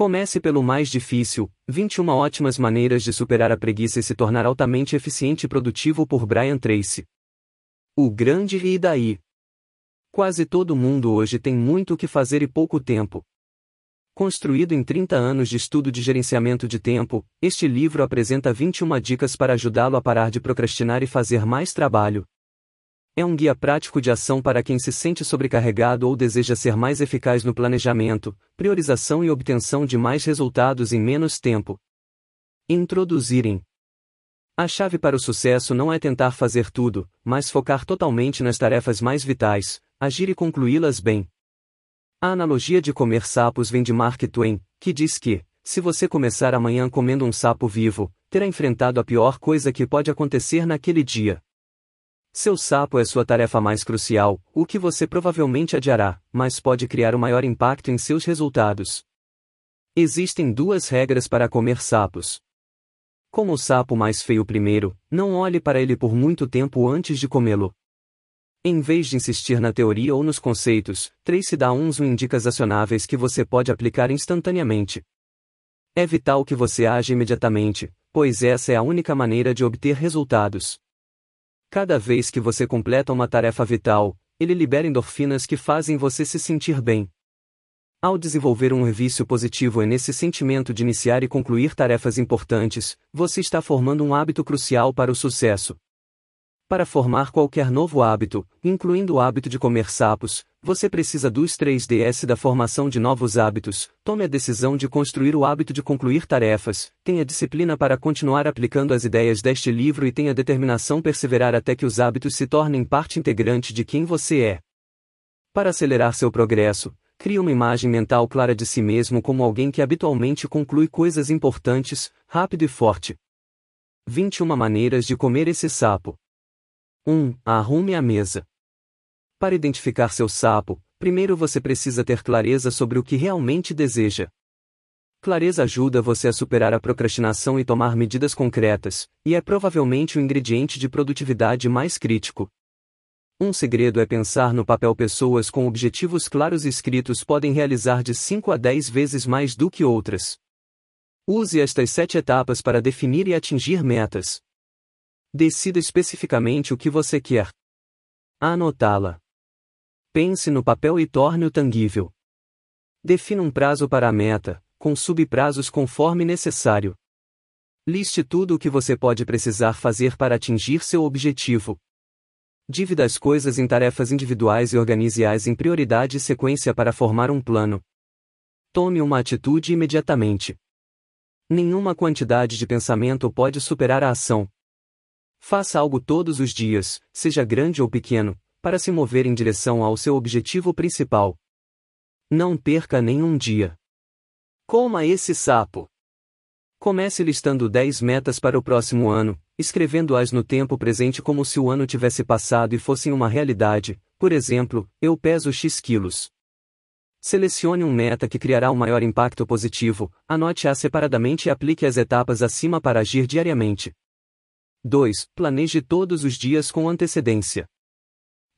Comece pelo mais difícil, 21 ótimas maneiras de superar a preguiça e se tornar altamente eficiente e produtivo por Brian Tracy. O grande e daí. Quase todo mundo hoje tem muito o que fazer e pouco tempo. Construído em 30 anos de estudo de gerenciamento de tempo, este livro apresenta 21 dicas para ajudá-lo a parar de procrastinar e fazer mais trabalho. É um guia prático de ação para quem se sente sobrecarregado ou deseja ser mais eficaz no planejamento, priorização e obtenção de mais resultados em menos tempo. Introduzirem. A chave para o sucesso não é tentar fazer tudo, mas focar totalmente nas tarefas mais vitais, agir e concluí-las bem. A analogia de comer sapos vem de Mark Twain, que diz que, se você começar amanhã comendo um sapo vivo, terá enfrentado a pior coisa que pode acontecer naquele dia. Seu sapo é sua tarefa mais crucial, o que você provavelmente adiará, mas pode criar o um maior impacto em seus resultados. Existem duas regras para comer sapos. Como o sapo mais feio primeiro, não olhe para ele por muito tempo antes de comê-lo. Em vez de insistir na teoria ou nos conceitos, Trace dá uns indicas acionáveis que você pode aplicar instantaneamente. É vital que você age imediatamente, pois essa é a única maneira de obter resultados. Cada vez que você completa uma tarefa vital, ele libera endorfinas que fazem você se sentir bem. Ao desenvolver um vício positivo nesse sentimento de iniciar e concluir tarefas importantes, você está formando um hábito crucial para o sucesso. Para formar qualquer novo hábito, incluindo o hábito de comer sapos, você precisa dos 3DS da formação de novos hábitos. Tome a decisão de construir o hábito de concluir tarefas, tenha disciplina para continuar aplicando as ideias deste livro e tenha determinação perseverar até que os hábitos se tornem parte integrante de quem você é. Para acelerar seu progresso, crie uma imagem mental clara de si mesmo como alguém que habitualmente conclui coisas importantes, rápido e forte. 21 maneiras de comer esse sapo. 1. Arrume a mesa. Para identificar seu sapo, primeiro você precisa ter clareza sobre o que realmente deseja. Clareza ajuda você a superar a procrastinação e tomar medidas concretas, e é provavelmente o ingrediente de produtividade mais crítico. Um segredo é pensar no papel pessoas com objetivos claros escritos podem realizar de 5 a 10 vezes mais do que outras. Use estas sete etapas para definir e atingir metas. Decida especificamente o que você quer. Anotá-la. Pense no papel e torne-o tangível. Defina um prazo para a meta, com subprazos conforme necessário. Liste tudo o que você pode precisar fazer para atingir seu objetivo. Divida as coisas em tarefas individuais e organize-as em prioridade e sequência para formar um plano. Tome uma atitude imediatamente. Nenhuma quantidade de pensamento pode superar a ação. Faça algo todos os dias, seja grande ou pequeno, para se mover em direção ao seu objetivo principal. Não perca nenhum dia. Coma esse sapo. Comece listando 10 metas para o próximo ano, escrevendo-as no tempo presente como se o ano tivesse passado e fossem uma realidade. Por exemplo, eu peso X quilos. Selecione um meta que criará um maior impacto positivo, anote-a separadamente e aplique as etapas acima para agir diariamente. 2. Planeje todos os dias com antecedência.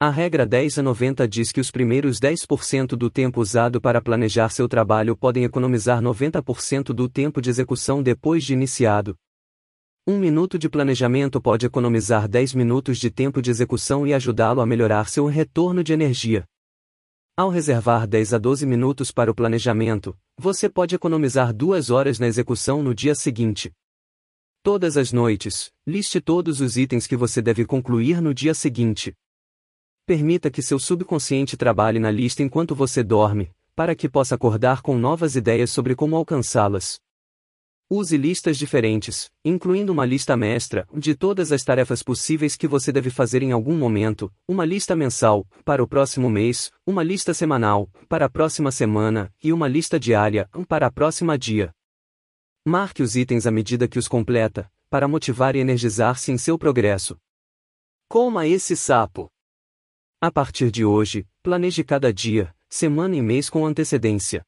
A regra 10 a 90 diz que os primeiros 10% do tempo usado para planejar seu trabalho podem economizar 90% do tempo de execução depois de iniciado. Um minuto de planejamento pode economizar 10 minutos de tempo de execução e ajudá-lo a melhorar seu retorno de energia. Ao reservar 10 a 12 minutos para o planejamento, você pode economizar 2 horas na execução no dia seguinte. Todas as noites, liste todos os itens que você deve concluir no dia seguinte. Permita que seu subconsciente trabalhe na lista enquanto você dorme, para que possa acordar com novas ideias sobre como alcançá-las. Use listas diferentes, incluindo uma lista mestra, de todas as tarefas possíveis que você deve fazer em algum momento, uma lista mensal, para o próximo mês, uma lista semanal, para a próxima semana, e uma lista diária, para a próxima dia. Marque os itens à medida que os completa, para motivar e energizar-se em seu progresso. Coma esse sapo. A partir de hoje, planeje cada dia, semana e mês com antecedência.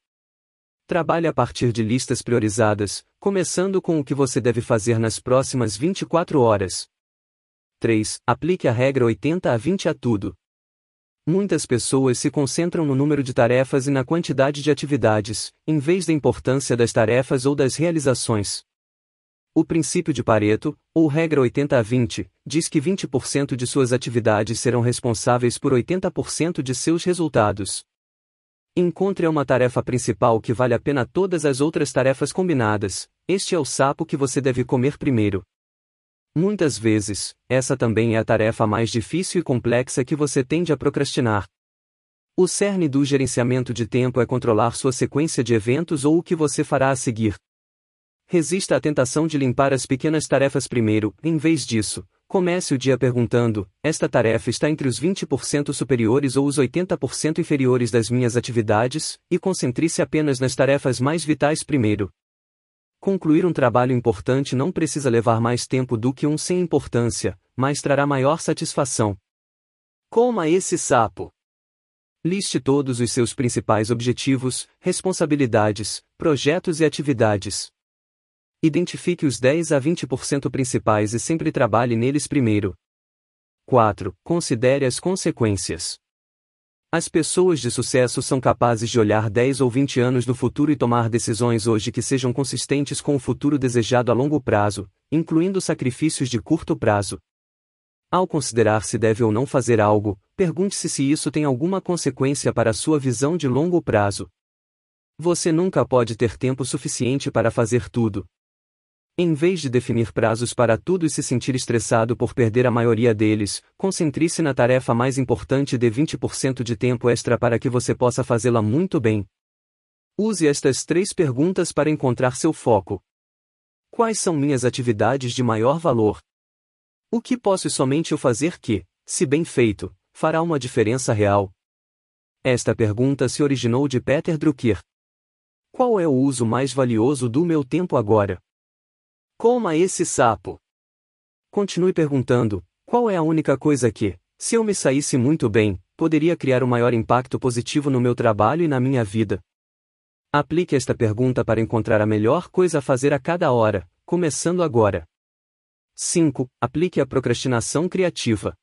Trabalhe a partir de listas priorizadas, começando com o que você deve fazer nas próximas 24 horas. 3. Aplique a regra 80 a 20 a tudo. Muitas pessoas se concentram no número de tarefas e na quantidade de atividades, em vez da importância das tarefas ou das realizações. O princípio de Pareto, ou regra 80 a 20, diz que 20% de suas atividades serão responsáveis por 80% de seus resultados. Encontre uma tarefa principal que vale a pena todas as outras tarefas combinadas. Este é o sapo que você deve comer primeiro. Muitas vezes, essa também é a tarefa mais difícil e complexa que você tende a procrastinar. O cerne do gerenciamento de tempo é controlar sua sequência de eventos ou o que você fará a seguir. Resista à tentação de limpar as pequenas tarefas primeiro, em vez disso, comece o dia perguntando: esta tarefa está entre os 20% superiores ou os 80% inferiores das minhas atividades, e concentre-se apenas nas tarefas mais vitais primeiro. Concluir um trabalho importante não precisa levar mais tempo do que um sem importância, mas trará maior satisfação. Coma esse sapo. Liste todos os seus principais objetivos, responsabilidades, projetos e atividades. Identifique os 10 a 20% principais e sempre trabalhe neles primeiro. 4. Considere as consequências. As pessoas de sucesso são capazes de olhar 10 ou 20 anos no futuro e tomar decisões hoje que sejam consistentes com o futuro desejado a longo prazo, incluindo sacrifícios de curto prazo. Ao considerar se deve ou não fazer algo, pergunte-se se isso tem alguma consequência para a sua visão de longo prazo. Você nunca pode ter tempo suficiente para fazer tudo, em vez de definir prazos para tudo e se sentir estressado por perder a maioria deles, concentre-se na tarefa mais importante e dê 20% de tempo extra para que você possa fazê-la muito bem. Use estas três perguntas para encontrar seu foco. Quais são minhas atividades de maior valor? O que posso somente eu fazer que, se bem feito, fará uma diferença real? Esta pergunta se originou de Peter Drucker. Qual é o uso mais valioso do meu tempo agora? Coma esse sapo. Continue perguntando: qual é a única coisa que, se eu me saísse muito bem, poderia criar o um maior impacto positivo no meu trabalho e na minha vida? Aplique esta pergunta para encontrar a melhor coisa a fazer a cada hora, começando agora. 5. Aplique a procrastinação criativa.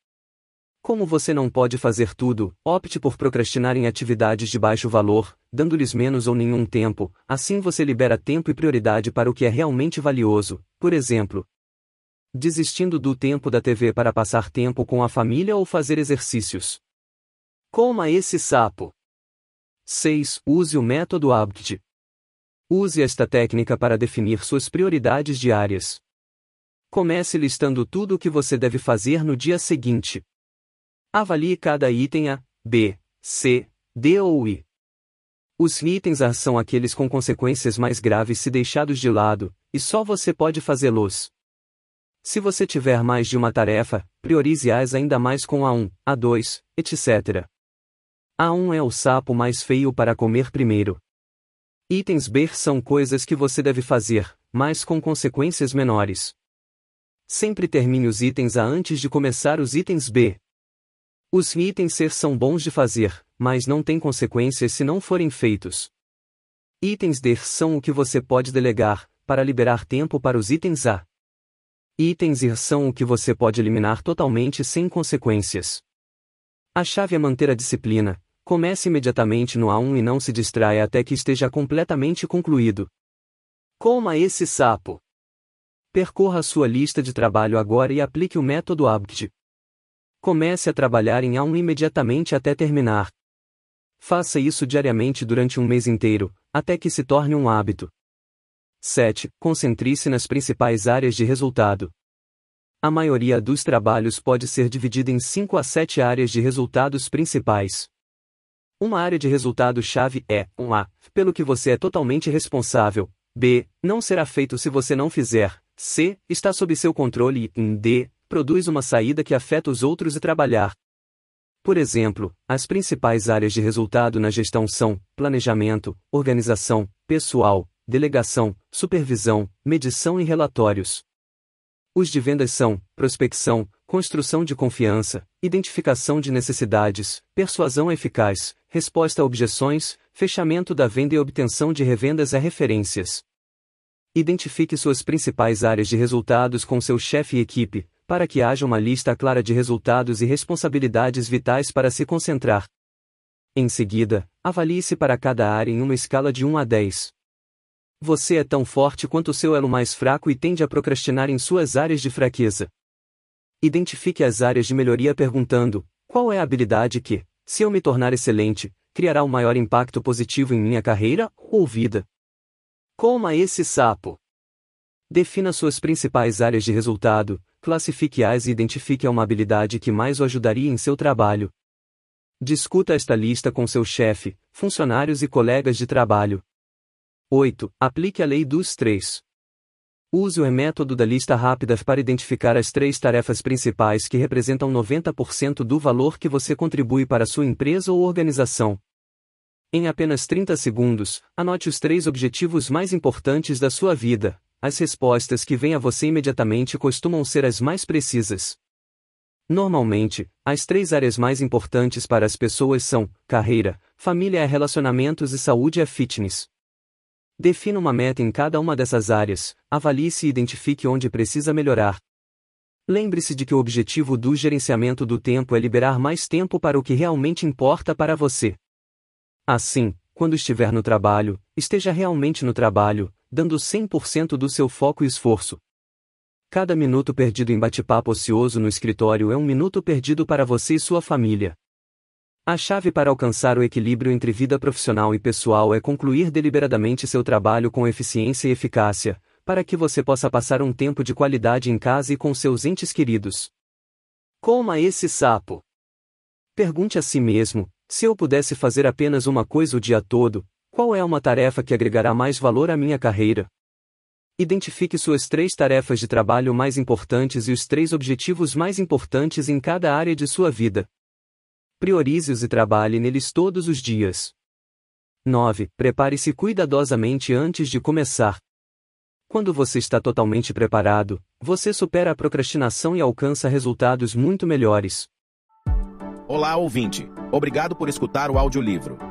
Como você não pode fazer tudo, opte por procrastinar em atividades de baixo valor, dando-lhes menos ou nenhum tempo, assim você libera tempo e prioridade para o que é realmente valioso, por exemplo, desistindo do tempo da TV para passar tempo com a família ou fazer exercícios. Coma esse sapo. 6. Use o método ABCD. Use esta técnica para definir suas prioridades diárias. Comece listando tudo o que você deve fazer no dia seguinte. Avalie cada item A, B, C, D ou I. Os itens A são aqueles com consequências mais graves se deixados de lado, e só você pode fazê-los. Se você tiver mais de uma tarefa, priorize-as ainda mais com A1, A2, etc. A1 é o sapo mais feio para comer primeiro. Itens B são coisas que você deve fazer, mas com consequências menores. Sempre termine os itens A antes de começar os itens B. Os itens C são bons de fazer, mas não têm consequências se não forem feitos. Itens D são o que você pode delegar, para liberar tempo para os itens A. Itens I são o que você pode eliminar totalmente sem consequências. A chave é manter a disciplina, comece imediatamente no A1 e não se distraia até que esteja completamente concluído. Coma esse sapo. Percorra sua lista de trabalho agora e aplique o método ABCD. Comece a trabalhar em A1 imediatamente até terminar. Faça isso diariamente durante um mês inteiro, até que se torne um hábito. 7. Concentre-se nas principais áreas de resultado. A maioria dos trabalhos pode ser dividida em 5 a 7 áreas de resultados principais. Uma área de resultado-chave é 1A, pelo que você é totalmente responsável. B. Não será feito se você não fizer. C. Está sob seu controle e D produz uma saída que afeta os outros e trabalhar. Por exemplo, as principais áreas de resultado na gestão são planejamento, organização, pessoal, delegação, supervisão, medição e relatórios. Os de vendas são prospecção, construção de confiança, identificação de necessidades, persuasão eficaz, resposta a objeções, fechamento da venda e obtenção de revendas a referências. Identifique suas principais áreas de resultados com seu chefe e equipe, para que haja uma lista clara de resultados e responsabilidades vitais para se concentrar. Em seguida, avalie-se para cada área em uma escala de 1 a 10. Você é tão forte quanto o seu elo mais fraco e tende a procrastinar em suas áreas de fraqueza. Identifique as áreas de melhoria perguntando: qual é a habilidade que, se eu me tornar excelente, criará o um maior impacto positivo em minha carreira ou vida? Coma esse sapo. Defina suas principais áreas de resultado, classifique-as e identifique uma habilidade que mais o ajudaria em seu trabalho. Discuta esta lista com seu chefe, funcionários e colegas de trabalho. 8. Aplique a lei dos três. Use o método da lista rápida para identificar as três tarefas principais que representam 90% do valor que você contribui para sua empresa ou organização. Em apenas 30 segundos, anote os três objetivos mais importantes da sua vida. As respostas que vêm a você imediatamente costumam ser as mais precisas. Normalmente, as três áreas mais importantes para as pessoas são carreira, família, relacionamentos e saúde é fitness. Defina uma meta em cada uma dessas áreas, avalie-se e identifique onde precisa melhorar. Lembre-se de que o objetivo do gerenciamento do tempo é liberar mais tempo para o que realmente importa para você. Assim, quando estiver no trabalho, esteja realmente no trabalho, dando 100% do seu foco e esforço. Cada minuto perdido em bate-papo ocioso no escritório é um minuto perdido para você e sua família. A chave para alcançar o equilíbrio entre vida profissional e pessoal é concluir deliberadamente seu trabalho com eficiência e eficácia, para que você possa passar um tempo de qualidade em casa e com seus entes queridos. Coma esse sapo. Pergunte a si mesmo: se eu pudesse fazer apenas uma coisa o dia todo, qual é uma tarefa que agregará mais valor à minha carreira? Identifique suas três tarefas de trabalho mais importantes e os três objetivos mais importantes em cada área de sua vida. Priorize-os e trabalhe neles todos os dias. 9. Prepare-se cuidadosamente antes de começar. Quando você está totalmente preparado, você supera a procrastinação e alcança resultados muito melhores. Olá, ouvinte. Obrigado por escutar o audiolivro.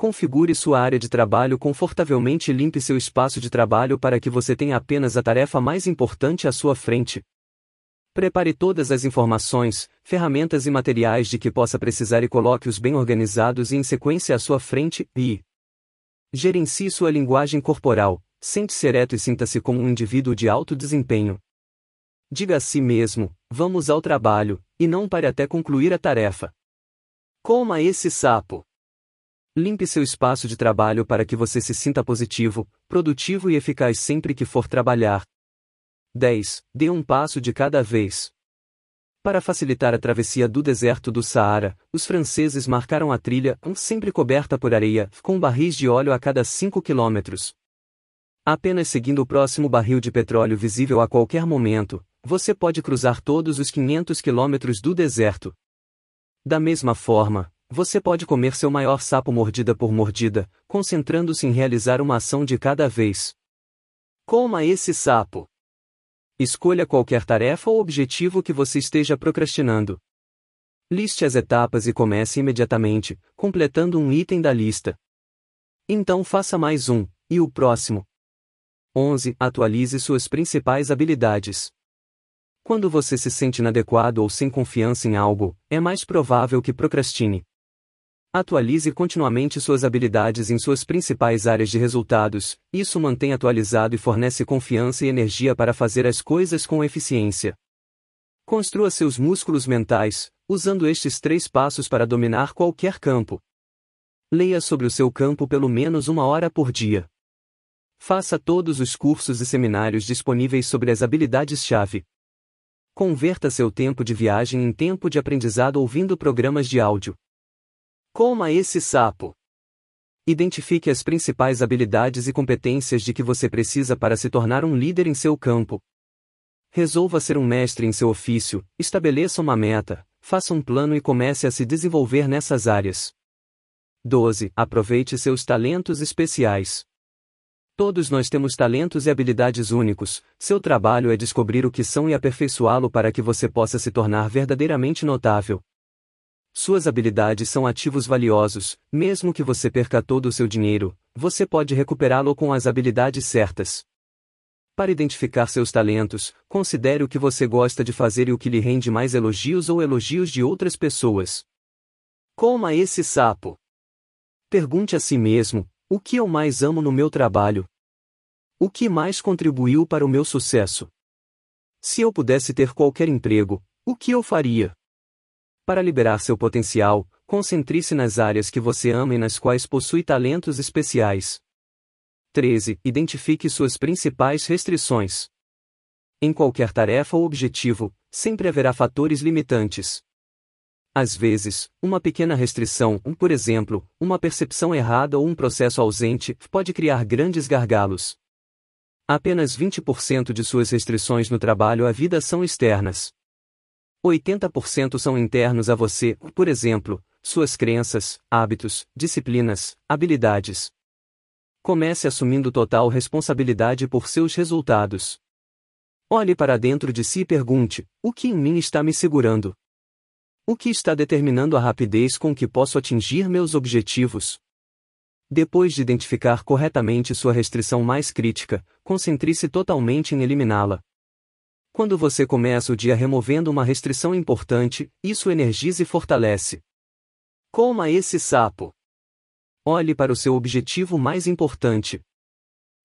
Configure sua área de trabalho confortavelmente e limpe seu espaço de trabalho para que você tenha apenas a tarefa mais importante à sua frente. Prepare todas as informações, ferramentas e materiais de que possa precisar e coloque-os bem organizados e em sequência à sua frente, e Gerencie sua linguagem corporal, sente-se ereto e sinta-se como um indivíduo de alto desempenho. Diga a si mesmo: vamos ao trabalho, e não pare até concluir a tarefa. Coma esse sapo. Limpe seu espaço de trabalho para que você se sinta positivo, produtivo e eficaz sempre que for trabalhar. 10. Dê um passo de cada vez. Para facilitar a travessia do deserto do Saara, os franceses marcaram a trilha, sempre coberta por areia, com barris de óleo a cada 5 quilômetros. Apenas seguindo o próximo barril de petróleo visível a qualquer momento, você pode cruzar todos os 500 quilômetros do deserto. Da mesma forma, você pode comer seu maior sapo mordida por mordida, concentrando-se em realizar uma ação de cada vez. Coma esse sapo. Escolha qualquer tarefa ou objetivo que você esteja procrastinando. Liste as etapas e comece imediatamente, completando um item da lista. Então faça mais um, e o próximo. 11. Atualize suas principais habilidades. Quando você se sente inadequado ou sem confiança em algo, é mais provável que procrastine. Atualize continuamente suas habilidades em suas principais áreas de resultados, isso mantém atualizado e fornece confiança e energia para fazer as coisas com eficiência. Construa seus músculos mentais, usando estes três passos para dominar qualquer campo. Leia sobre o seu campo pelo menos uma hora por dia. Faça todos os cursos e seminários disponíveis sobre as habilidades-chave. Converta seu tempo de viagem em tempo de aprendizado ouvindo programas de áudio. Coma esse sapo. Identifique as principais habilidades e competências de que você precisa para se tornar um líder em seu campo. Resolva ser um mestre em seu ofício, estabeleça uma meta, faça um plano e comece a se desenvolver nessas áreas. 12. Aproveite seus talentos especiais. Todos nós temos talentos e habilidades únicos, seu trabalho é descobrir o que são e aperfeiçoá-lo para que você possa se tornar verdadeiramente notável. Suas habilidades são ativos valiosos, mesmo que você perca todo o seu dinheiro, você pode recuperá-lo com as habilidades certas. Para identificar seus talentos, considere o que você gosta de fazer e o que lhe rende mais elogios ou elogios de outras pessoas. Coma esse sapo. Pergunte a si mesmo: o que eu mais amo no meu trabalho? O que mais contribuiu para o meu sucesso? Se eu pudesse ter qualquer emprego, o que eu faria? Para liberar seu potencial, concentre-se nas áreas que você ama e nas quais possui talentos especiais. 13. Identifique suas principais restrições. Em qualquer tarefa ou objetivo, sempre haverá fatores limitantes. Às vezes, uma pequena restrição, por exemplo, uma percepção errada ou um processo ausente, pode criar grandes gargalos. Apenas 20% de suas restrições no trabalho à vida são externas. 80% são internos a você, por exemplo, suas crenças, hábitos, disciplinas, habilidades. Comece assumindo total responsabilidade por seus resultados. Olhe para dentro de si e pergunte: o que em mim está me segurando? O que está determinando a rapidez com que posso atingir meus objetivos? Depois de identificar corretamente sua restrição mais crítica, concentre-se totalmente em eliminá-la. Quando você começa o dia removendo uma restrição importante, isso energiza e fortalece. Coma esse sapo. Olhe para o seu objetivo mais importante.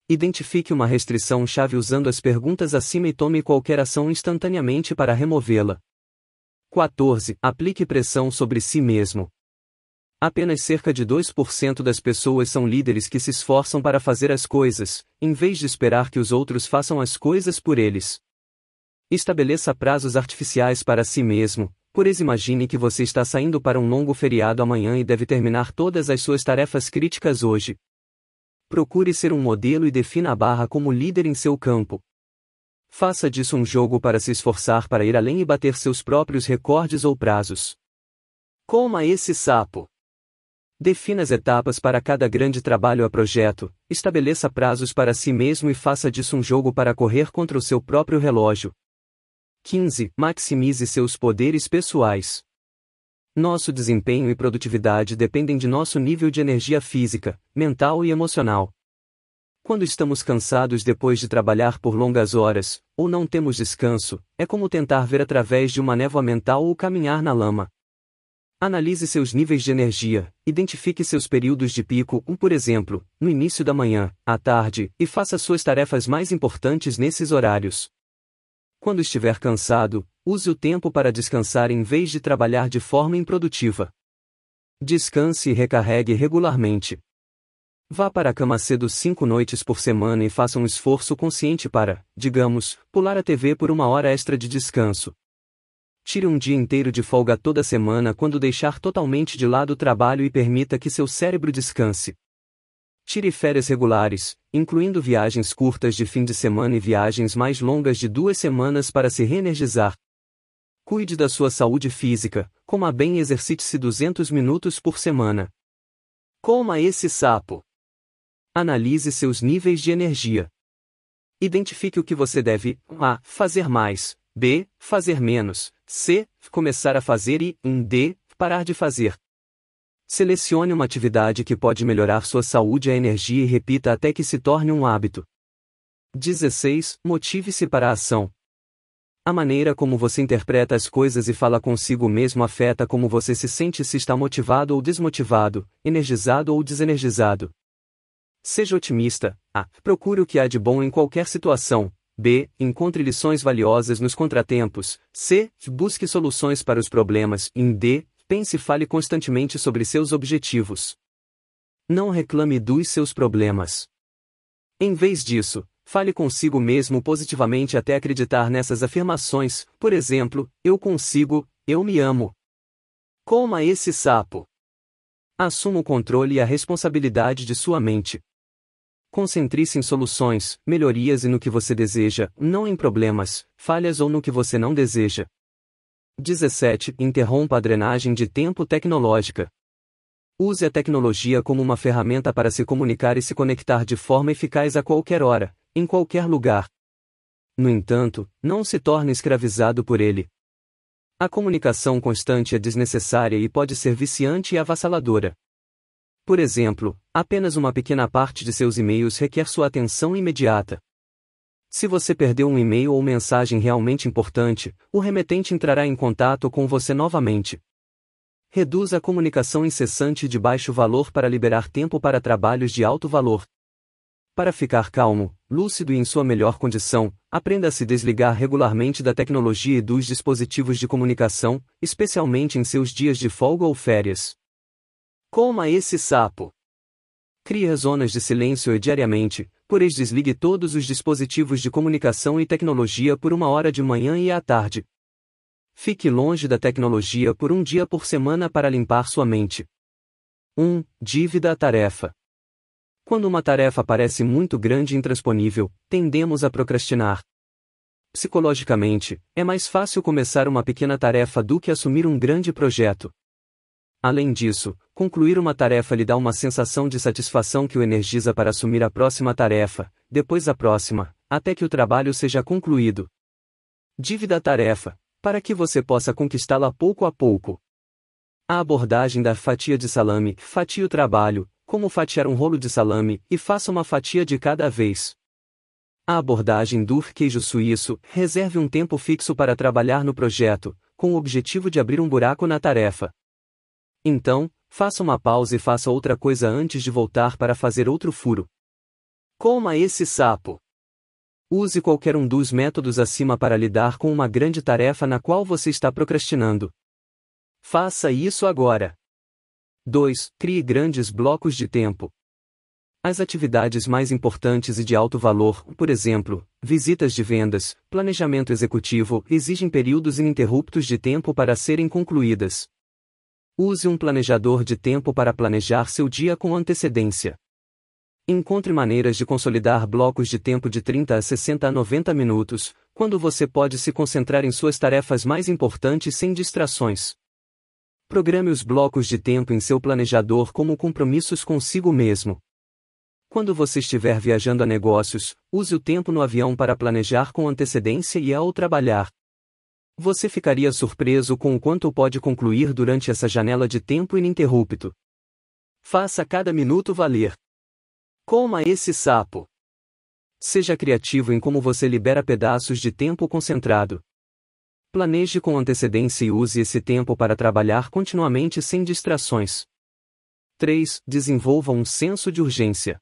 Identifique uma restrição-chave usando as perguntas acima e tome qualquer ação instantaneamente para removê-la. 14. Aplique pressão sobre si mesmo. Apenas cerca de 2% das pessoas são líderes que se esforçam para fazer as coisas, em vez de esperar que os outros façam as coisas por eles. Estabeleça prazos artificiais para si mesmo, por isso imagine que você está saindo para um longo feriado amanhã e deve terminar todas as suas tarefas críticas hoje. Procure ser um modelo e defina a barra como líder em seu campo. Faça disso um jogo para se esforçar para ir além e bater seus próprios recordes ou prazos. Coma esse sapo. Defina as etapas para cada grande trabalho a projeto, estabeleça prazos para si mesmo e faça disso um jogo para correr contra o seu próprio relógio. 15. Maximize seus poderes pessoais. Nosso desempenho e produtividade dependem de nosso nível de energia física, mental e emocional. Quando estamos cansados depois de trabalhar por longas horas, ou não temos descanso, é como tentar ver através de uma névoa mental ou caminhar na lama. Analise seus níveis de energia, identifique seus períodos de pico, um por exemplo, no início da manhã, à tarde, e faça suas tarefas mais importantes nesses horários. Quando estiver cansado, use o tempo para descansar em vez de trabalhar de forma improdutiva. Descanse e recarregue regularmente. Vá para a cama cedo cinco noites por semana e faça um esforço consciente para, digamos, pular a TV por uma hora extra de descanso. Tire um dia inteiro de folga toda semana quando deixar totalmente de lado o trabalho e permita que seu cérebro descanse. Tire férias regulares, incluindo viagens curtas de fim de semana e viagens mais longas de duas semanas para se reenergizar. Cuide da sua saúde física, coma bem e exercite-se 200 minutos por semana. Coma esse sapo. Analise seus níveis de energia. Identifique o que você deve a. fazer mais, b. fazer menos, c. começar a fazer e d. parar de fazer. Selecione uma atividade que pode melhorar sua saúde e energia e repita até que se torne um hábito. 16. Motive-se para a ação. A maneira como você interpreta as coisas e fala consigo mesmo afeta como você se sente se está motivado ou desmotivado, energizado ou desenergizado. Seja otimista. A. Procure o que há de bom em qualquer situação. B. Encontre lições valiosas nos contratempos. C. Busque soluções para os problemas. Em D. Pense e fale constantemente sobre seus objetivos. Não reclame dos seus problemas. Em vez disso, Fale consigo mesmo positivamente até acreditar nessas afirmações, por exemplo, eu consigo, eu me amo. Coma esse sapo. Assuma o controle e a responsabilidade de sua mente. Concentre-se em soluções, melhorias e no que você deseja, não em problemas, falhas ou no que você não deseja. 17. Interrompa a drenagem de tempo tecnológica. Use a tecnologia como uma ferramenta para se comunicar e se conectar de forma eficaz a qualquer hora, em qualquer lugar. No entanto, não se torne escravizado por ele. A comunicação constante é desnecessária e pode ser viciante e avassaladora. Por exemplo, apenas uma pequena parte de seus e-mails requer sua atenção imediata. Se você perdeu um e-mail ou mensagem realmente importante, o remetente entrará em contato com você novamente. Reduza a comunicação incessante de baixo valor para liberar tempo para trabalhos de alto valor. Para ficar calmo, lúcido e em sua melhor condição, aprenda a se desligar regularmente da tecnologia e dos dispositivos de comunicação, especialmente em seus dias de folga ou férias. Coma esse sapo. Crie zonas de silêncio diariamente, ex desligue todos os dispositivos de comunicação e tecnologia por uma hora de manhã e à tarde. Fique longe da tecnologia por um dia por semana para limpar sua mente. 1. Dívida à tarefa. Quando uma tarefa parece muito grande e intransponível, tendemos a procrastinar. Psicologicamente, é mais fácil começar uma pequena tarefa do que assumir um grande projeto. Além disso, concluir uma tarefa lhe dá uma sensação de satisfação que o energiza para assumir a próxima tarefa, depois a próxima, até que o trabalho seja concluído. Dívida tarefa, para que você possa conquistá-la pouco a pouco. A abordagem da fatia de salame, fatia o trabalho, como fatiar um rolo de salame, e faça uma fatia de cada vez. A abordagem do queijo suíço, reserve um tempo fixo para trabalhar no projeto, com o objetivo de abrir um buraco na tarefa. Então, faça uma pausa e faça outra coisa antes de voltar para fazer outro furo. Coma esse sapo. Use qualquer um dos métodos acima para lidar com uma grande tarefa na qual você está procrastinando. Faça isso agora. 2. Crie grandes blocos de tempo. As atividades mais importantes e de alto valor, por exemplo, visitas de vendas, planejamento executivo, exigem períodos ininterruptos de tempo para serem concluídas. Use um planejador de tempo para planejar seu dia com antecedência. Encontre maneiras de consolidar blocos de tempo de 30 a 60 a 90 minutos, quando você pode se concentrar em suas tarefas mais importantes sem distrações. Programe os blocos de tempo em seu planejador como compromissos consigo mesmo. Quando você estiver viajando a negócios, use o tempo no avião para planejar com antecedência e ao trabalhar. Você ficaria surpreso com o quanto pode concluir durante essa janela de tempo ininterrupto. Faça cada minuto valer. Coma esse sapo. Seja criativo em como você libera pedaços de tempo concentrado. Planeje com antecedência e use esse tempo para trabalhar continuamente sem distrações. 3. Desenvolva um senso de urgência.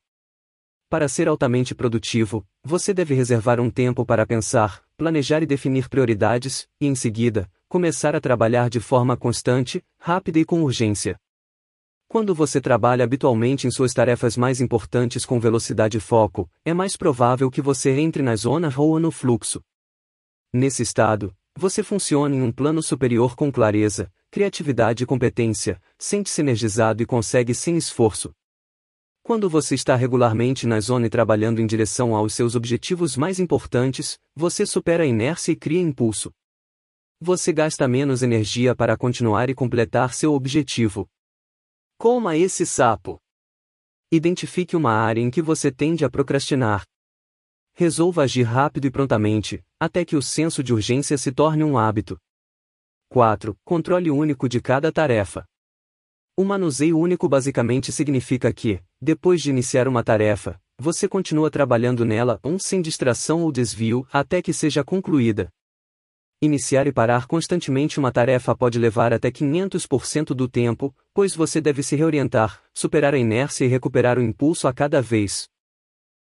Para ser altamente produtivo, você deve reservar um tempo para pensar, planejar e definir prioridades, e em seguida, começar a trabalhar de forma constante, rápida e com urgência. Quando você trabalha habitualmente em suas tarefas mais importantes com velocidade e foco, é mais provável que você entre na zona ou no fluxo. Nesse estado, você funciona em um plano superior com clareza, criatividade e competência, sente-se energizado e consegue sem esforço. Quando você está regularmente na zona e trabalhando em direção aos seus objetivos mais importantes, você supera a inércia e cria impulso. Você gasta menos energia para continuar e completar seu objetivo. Coma esse sapo. Identifique uma área em que você tende a procrastinar. Resolva agir rápido e prontamente, até que o senso de urgência se torne um hábito. 4. Controle único de cada tarefa. O manuseio único basicamente significa que, depois de iniciar uma tarefa, você continua trabalhando nela um sem distração ou desvio até que seja concluída. Iniciar e parar constantemente uma tarefa pode levar até 500% do tempo, pois você deve se reorientar, superar a inércia e recuperar o impulso a cada vez.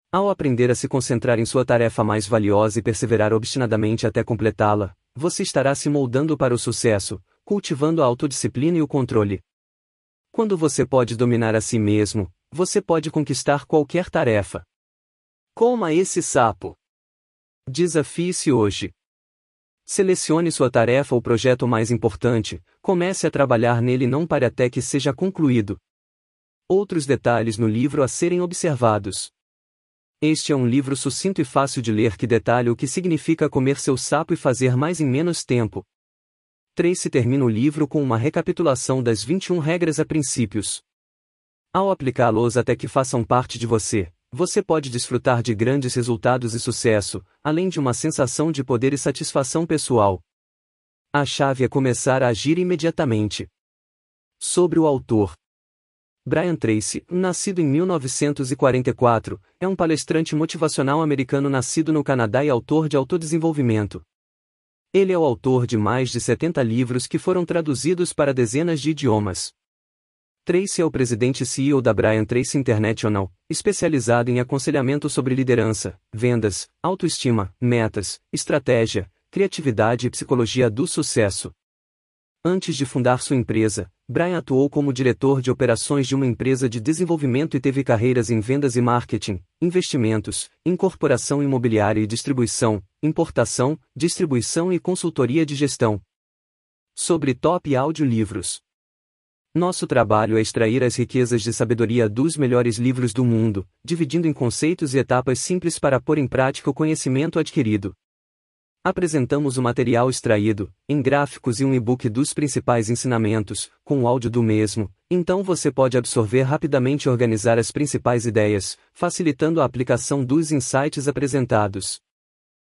Ao aprender a se concentrar em sua tarefa mais valiosa e perseverar obstinadamente até completá-la, você estará se moldando para o sucesso, cultivando a autodisciplina e o controle. Quando você pode dominar a si mesmo, você pode conquistar qualquer tarefa. Coma esse sapo. Desafie-se hoje. Selecione sua tarefa ou projeto mais importante, comece a trabalhar nele não para até que seja concluído. Outros detalhes no livro a serem observados. Este é um livro sucinto e fácil de ler que detalha o que significa comer seu sapo e fazer mais em menos tempo. Tracy termina o livro com uma recapitulação das 21 regras a princípios. Ao aplicá-los até que façam parte de você, você pode desfrutar de grandes resultados e sucesso, além de uma sensação de poder e satisfação pessoal. A chave é começar a agir imediatamente. Sobre o autor. Brian Tracy, nascido em 1944, é um palestrante motivacional americano nascido no Canadá e autor de autodesenvolvimento. Ele é o autor de mais de 70 livros que foram traduzidos para dezenas de idiomas. Tracy é o presidente CEO da Brian Tracy International, especializado em aconselhamento sobre liderança, vendas, autoestima, metas, estratégia, criatividade e psicologia do sucesso. Antes de fundar sua empresa, Brian atuou como diretor de operações de uma empresa de desenvolvimento e teve carreiras em vendas e marketing, investimentos, incorporação imobiliária e distribuição, importação, distribuição e consultoria de gestão. Sobre Top Audiolivros. Nosso trabalho é extrair as riquezas de sabedoria dos melhores livros do mundo, dividindo em conceitos e etapas simples para pôr em prática o conhecimento adquirido. Apresentamos o material extraído, em gráficos e um e-book dos principais ensinamentos, com o áudio do mesmo, então você pode absorver rapidamente e organizar as principais ideias, facilitando a aplicação dos insights apresentados.